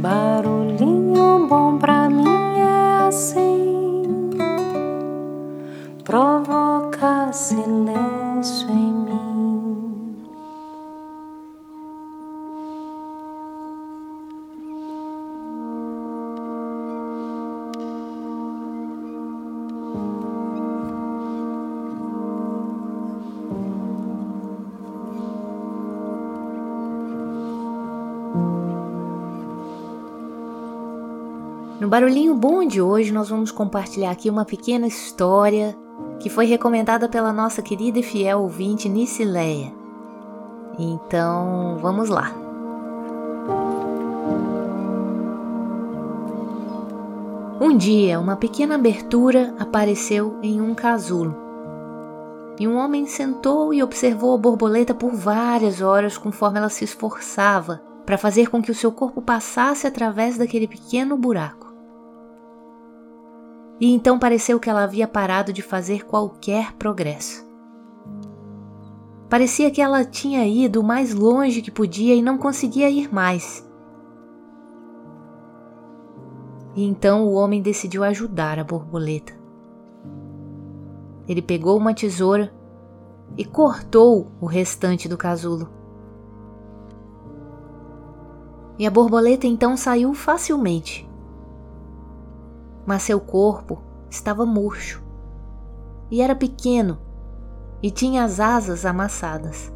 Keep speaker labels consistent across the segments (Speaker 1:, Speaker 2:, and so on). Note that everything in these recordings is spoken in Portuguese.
Speaker 1: Barulhinho bom pra
Speaker 2: No Barulhinho Bom de hoje, nós vamos compartilhar aqui uma pequena história que foi recomendada pela nossa querida e fiel ouvinte Nicileia. Então, vamos lá. Um dia, uma pequena abertura apareceu em um casulo. E um homem sentou e observou a borboleta por várias horas conforme ela se esforçava para fazer com que o seu corpo passasse através daquele pequeno buraco. E então pareceu que ela havia parado de fazer qualquer progresso. Parecia que ela tinha ido o mais longe que podia e não conseguia ir mais. E então o homem decidiu ajudar a borboleta. Ele pegou uma tesoura e cortou o restante do casulo. E a borboleta então saiu facilmente mas seu corpo estava murcho e era pequeno e tinha as asas amassadas.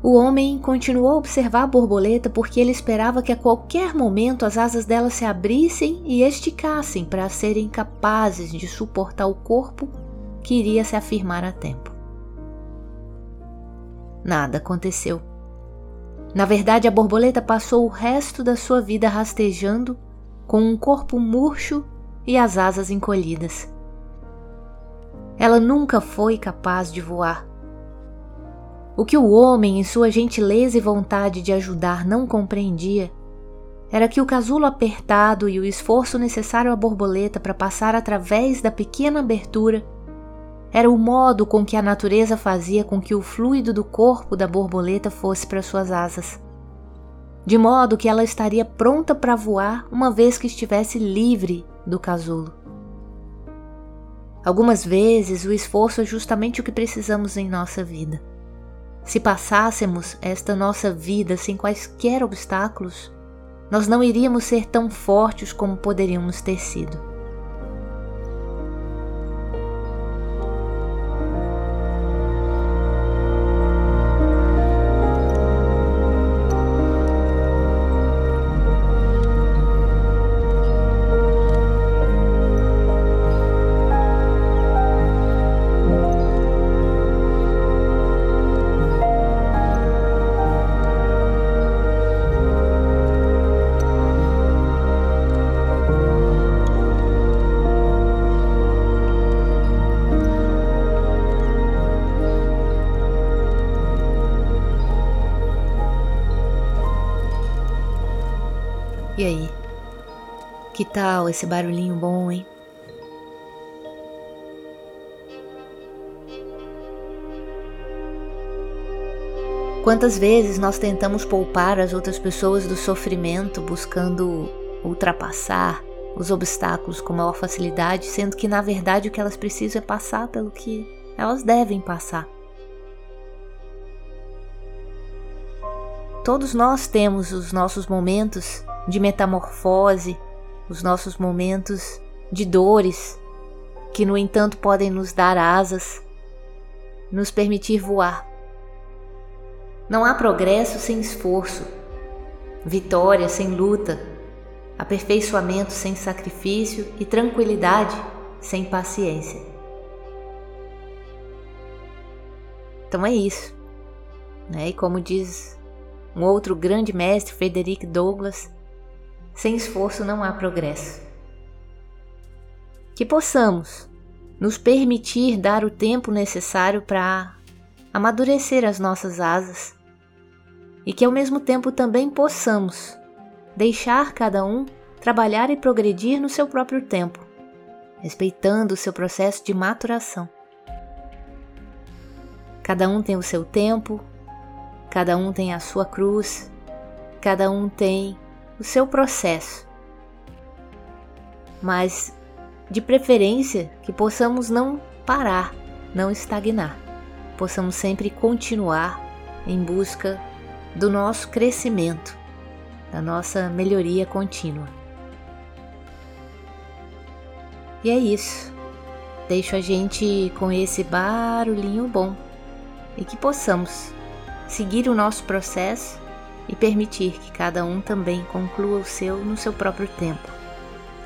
Speaker 2: O homem continuou a observar a borboleta porque ele esperava que a qualquer momento as asas dela se abrissem e esticassem para serem capazes de suportar o corpo que iria se afirmar a tempo. Nada aconteceu. Na verdade, a borboleta passou o resto da sua vida rastejando com um corpo murcho e as asas encolhidas. Ela nunca foi capaz de voar. O que o homem, em sua gentileza e vontade de ajudar, não compreendia era que o casulo apertado e o esforço necessário à borboleta para passar através da pequena abertura era o modo com que a natureza fazia com que o fluido do corpo da borboleta fosse para suas asas de modo que ela estaria pronta para voar uma vez que estivesse livre do casulo. Algumas vezes o esforço é justamente o que precisamos em nossa vida. Se passássemos esta nossa vida sem quaisquer obstáculos, nós não iríamos ser tão fortes como poderíamos ter sido. Que tal esse barulhinho bom, hein? Quantas vezes nós tentamos poupar as outras pessoas do sofrimento buscando ultrapassar os obstáculos com maior facilidade, sendo que na verdade o que elas precisam é passar pelo que elas devem passar. Todos nós temos os nossos momentos de metamorfose, os nossos momentos de dores, que no entanto podem nos dar asas, nos permitir voar. Não há progresso sem esforço, vitória sem luta, aperfeiçoamento sem sacrifício e tranquilidade sem paciência. Então é isso. Né? E como diz um outro grande mestre, Frederick Douglass, sem esforço não há progresso. Que possamos nos permitir dar o tempo necessário para amadurecer as nossas asas e que ao mesmo tempo também possamos deixar cada um trabalhar e progredir no seu próprio tempo, respeitando o seu processo de maturação. Cada um tem o seu tempo, cada um tem a sua cruz Cada um tem o seu processo, mas de preferência que possamos não parar, não estagnar, possamos sempre continuar em busca do nosso crescimento, da nossa melhoria contínua. E é isso. Deixo a gente com esse barulhinho bom e que possamos seguir o nosso processo e permitir que cada um também conclua o seu no seu próprio tempo,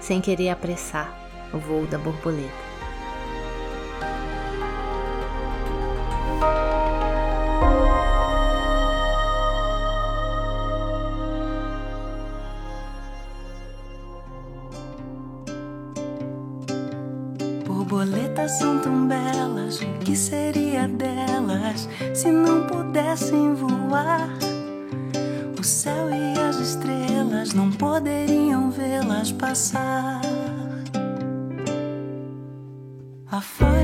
Speaker 2: sem querer apressar o voo da borboleta.
Speaker 1: Borboletas são tão belas, o que seria delas se não pudessem voar? O céu e as estrelas não poderiam vê-las passar. Afora